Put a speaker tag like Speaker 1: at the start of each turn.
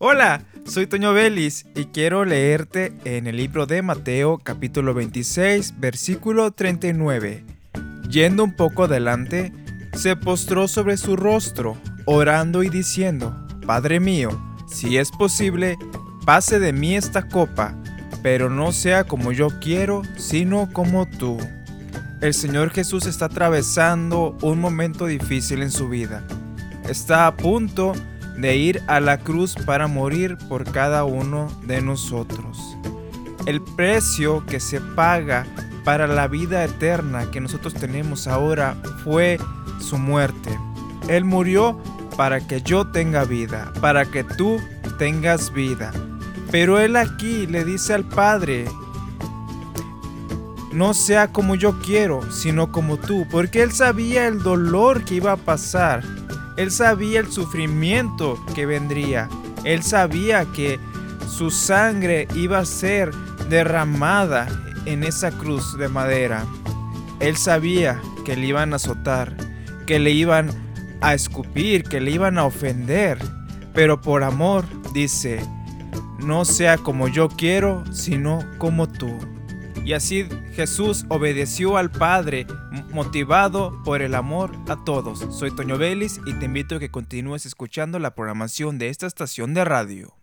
Speaker 1: Hola, soy Toño Vélez y quiero leerte en el libro de Mateo capítulo 26 versículo 39. Yendo un poco adelante, se postró sobre su rostro, orando y diciendo, Padre mío, si es posible, pase de mí esta copa, pero no sea como yo quiero, sino como tú. El Señor Jesús está atravesando un momento difícil en su vida. Está a punto de de ir a la cruz para morir por cada uno de nosotros. El precio que se paga para la vida eterna que nosotros tenemos ahora fue su muerte. Él murió para que yo tenga vida, para que tú tengas vida. Pero Él aquí le dice al Padre, no sea como yo quiero, sino como tú, porque Él sabía el dolor que iba a pasar él sabía el sufrimiento que vendría. Él sabía que su sangre iba a ser derramada en esa cruz de madera. Él sabía que le iban a azotar, que le iban a escupir, que le iban a ofender. Pero por amor dice, no sea como yo quiero, sino como tú. Y así Jesús obedeció al Padre, motivado por el amor a todos. Soy Toño Vélez y te invito a que continúes escuchando la programación de esta estación de radio.